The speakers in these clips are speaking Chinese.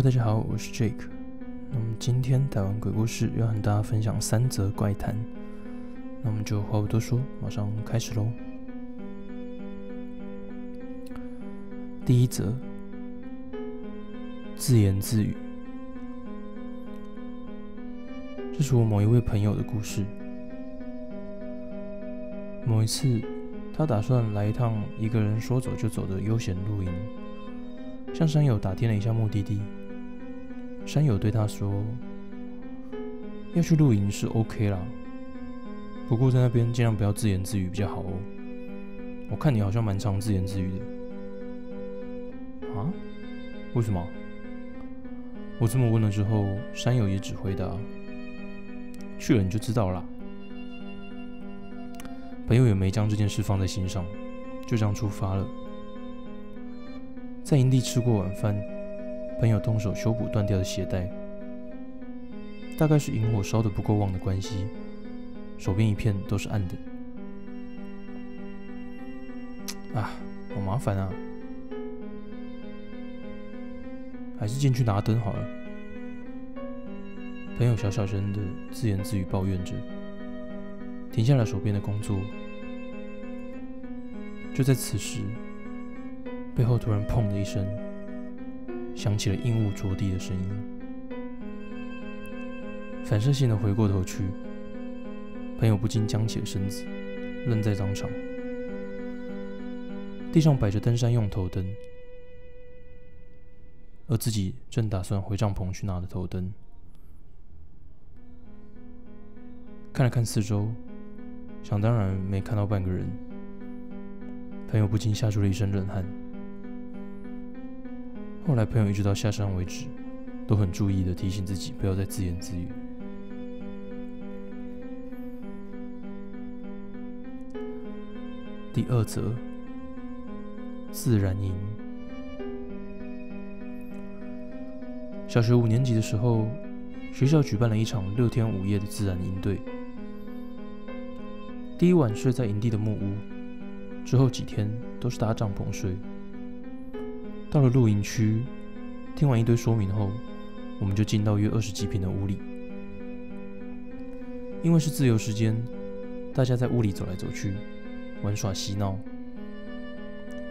大家好，我是 Jake。那么今天台湾鬼故事要和大家分享三则怪谈，那我们就话不多说，马上开始喽。第一则，自言自语。这是我某一位朋友的故事。某一次，他打算来一趟一个人说走就走的悠闲露营，向山友打听了一下目的地。山友对他说：“要去露营是 OK 啦，不过在那边尽量不要自言自语比较好哦。我看你好像蛮常自言自语的。”啊？为什么？我这么问了之后，山友也只回答：“去了你就知道啦。”朋友也没将这件事放在心上，就这样出发了。在营地吃过晚饭，朋友动手修补断掉的鞋带，大概是萤火烧的不够旺的关系，手边一片都是暗的。啊，好麻烦啊！还是进去拿灯好了。朋友小小声的自言自语抱怨着。停下了手边的工作，就在此时，背后突然“砰”的一声，响起了硬物着地的声音。反射性的回过头去，朋友不禁僵起了身子，愣在当场。地上摆着登山用头灯，而自己正打算回帐篷去拿的头灯。看了看四周。想当然没看到半个人，朋友不禁吓出了一身冷汗。后来朋友一直到下山为止，都很注意的提醒自己不要再自言自语。第二则，自然音。小学五年级的时候，学校举办了一场六天五夜的自然营队。第一晚睡在营地的木屋，之后几天都是搭帐篷睡。到了露营区，听完一堆说明后，我们就进到约二十几平的屋里。因为是自由时间，大家在屋里走来走去，玩耍嬉闹。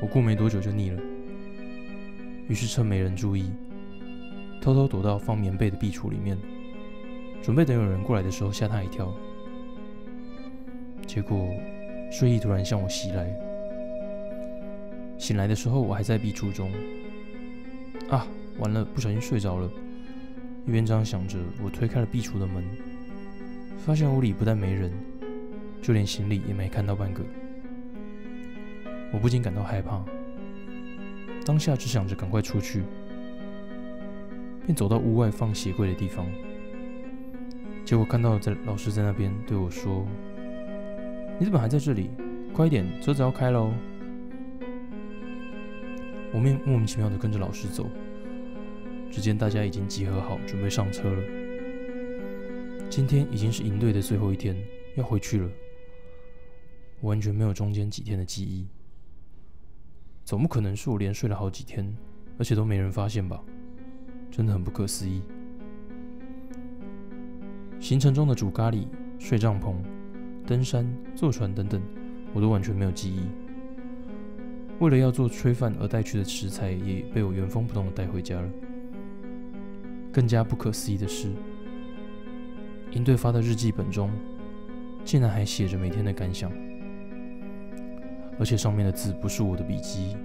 我过没多久就腻了，于是趁没人注意，偷偷躲到放棉被的壁橱里面，准备等有人过来的时候吓他一跳。结果，睡意突然向我袭来。醒来的时候，我还在壁橱中。啊，完了，不小心睡着了。一边这样想着，我推开了壁橱的门，发现屋里不但没人，就连行李也没看到半个。我不禁感到害怕，当下只想着赶快出去，便走到屋外放鞋柜的地方。结果看到在老师在那边对我说。你怎么还在这里？快一点，车子要开喽！我面莫名其妙的跟着老师走，只见大家已经集合好，准备上车了。今天已经是营队的最后一天，要回去了。我完全没有中间几天的记忆，总不可能是我连睡了好几天，而且都没人发现吧？真的很不可思议。行程中的煮咖喱、睡帐篷。登山、坐船等等，我都完全没有记忆。为了要做炊饭而带去的食材，也被我原封不动的带回家了。更加不可思议的是，营队发的日记本中，竟然还写着每天的感想，而且上面的字不是我的笔记，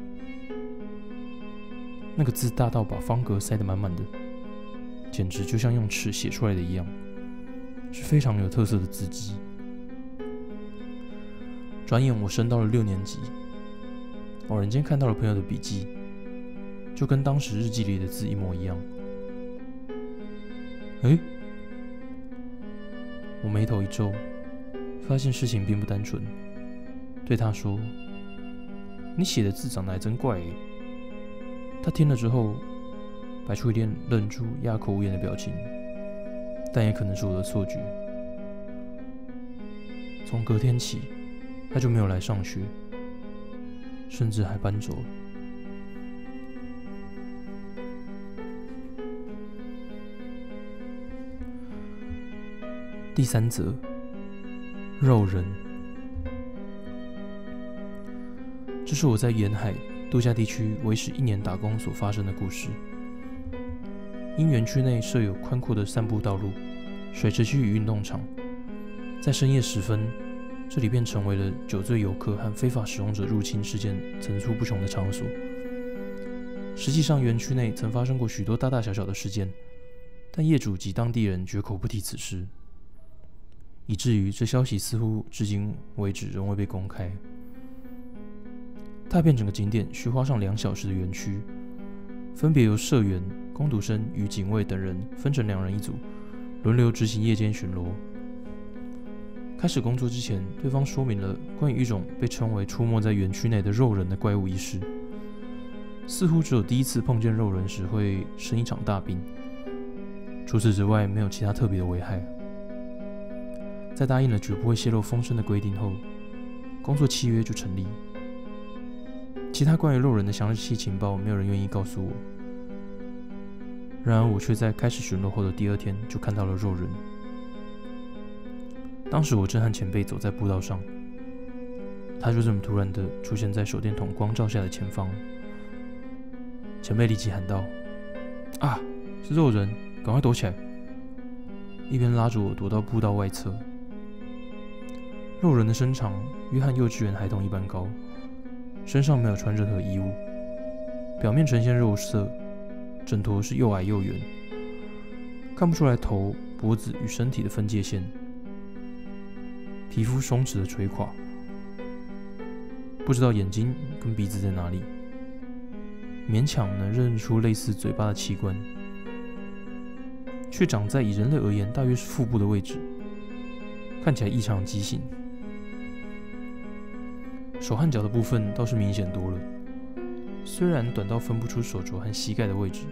那个字大到把方格塞得满满的，简直就像用尺写出来的一样，是非常有特色的字迹。转眼我升到了六年级，偶然间看到了朋友的笔记，就跟当时日记里的字一模一样。哎，我眉头一皱，发现事情并不单纯，对他说：“你写的字长得还真怪。”他听了之后，摆出一点愣住、哑口无言的表情，但也可能是我的错觉。从隔天起。他就没有来上学，甚至还搬走了。第三则，肉人。这是我在沿海度假地区维持一年打工所发生的故事。因园区内设有宽阔的散步道路，水池区与运动场，在深夜时分。这里便成为了酒醉游客和非法使用者入侵事件层出不穷的场所。实际上，园区内曾发生过许多大大小小的事件，但业主及当地人绝口不提此事。以至于这消息似乎至今为止仍未被公开。踏遍整个景点需花上两小时的园区，分别由社员、工读生与警卫等人分成两人一组，轮流执行夜间巡逻。开始工作之前，对方说明了关于一种被称为出没在园区内的肉人的怪物一事。似乎只有第一次碰见肉人时会生一场大病，除此之外没有其他特别的危害。在答应了绝不会泄露风声的规定后，工作契约就成立。其他关于肉人的详细情报，没有人愿意告诉我。然而，我却在开始巡逻后的第二天就看到了肉人。当时我正和前辈走在步道上，他就这么突然的出现在手电筒光照下的前方。前辈立即喊道：“啊，是肉人，赶快躲起来！”一边拉着我躲到步道外侧。肉人的身长约和幼稚园孩童一般高，身上没有穿任何衣物，表面呈现肉色，整坨是又矮又圆，看不出来头、脖子与身体的分界线，皮肤松弛的垂垮，不知道眼睛跟鼻子在哪里，勉强能认出类似嘴巴的器官，却长在以人类而言大约是腹部的位置，看起来异常畸形。手和脚的部分倒是明显多了，虽然短到分不出手肘和膝盖的位置，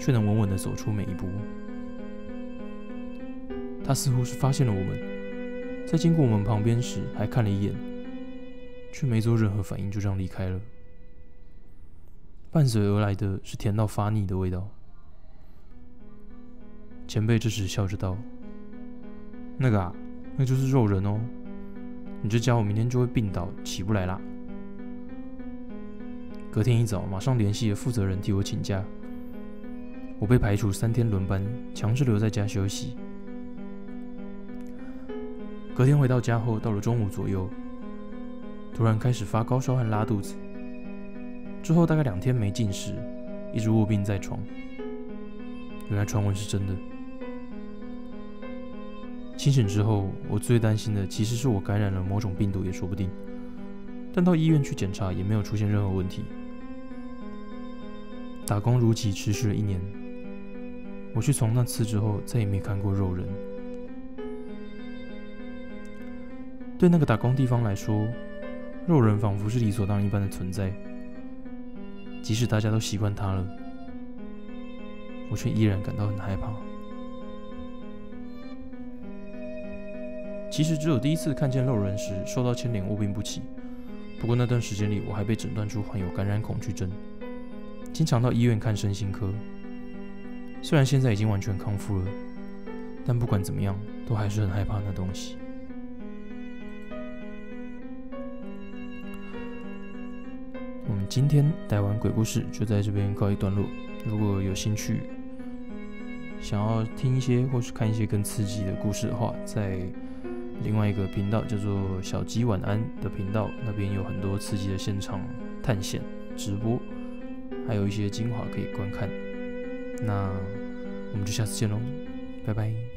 却能稳稳地走出每一步。他似乎是发现了我们，在经过我们旁边时还看了一眼，却没做任何反应，就这样离开了。伴随而来的是甜到发腻的味道。前辈这时笑着道：“那个啊，那就是肉人哦。”你这家伙明天就会病倒，起不来啦。隔天一早，马上联系了负责人替我请假。我被排除三天轮班，强制留在家休息。隔天回到家后，到了中午左右，突然开始发高烧和拉肚子。之后大概两天没进食，一直卧病在床。原来传闻是真的。清醒之后，我最担心的其实是我感染了某种病毒也说不定。但到医院去检查，也没有出现任何问题。打工如期持续了一年。我却从那次之后，再也没看过肉人。对那个打工地方来说，肉人仿佛是理所当然一般的存在。即使大家都习惯他了，我却依然感到很害怕。其实只有第一次看见肉人时受到牵连卧病不起，不过那段时间里我还被诊断出患有感染恐惧症，经常到医院看身心科。虽然现在已经完全康复了，但不管怎么样，都还是很害怕那东西。今天带完鬼故事就在这边告一段落。如果有兴趣想要听一些或是看一些更刺激的故事的话，在另外一个频道叫做“小鸡晚安”的频道，那边有很多刺激的现场探险直播，还有一些精华可以观看。那我们就下次见喽，拜拜。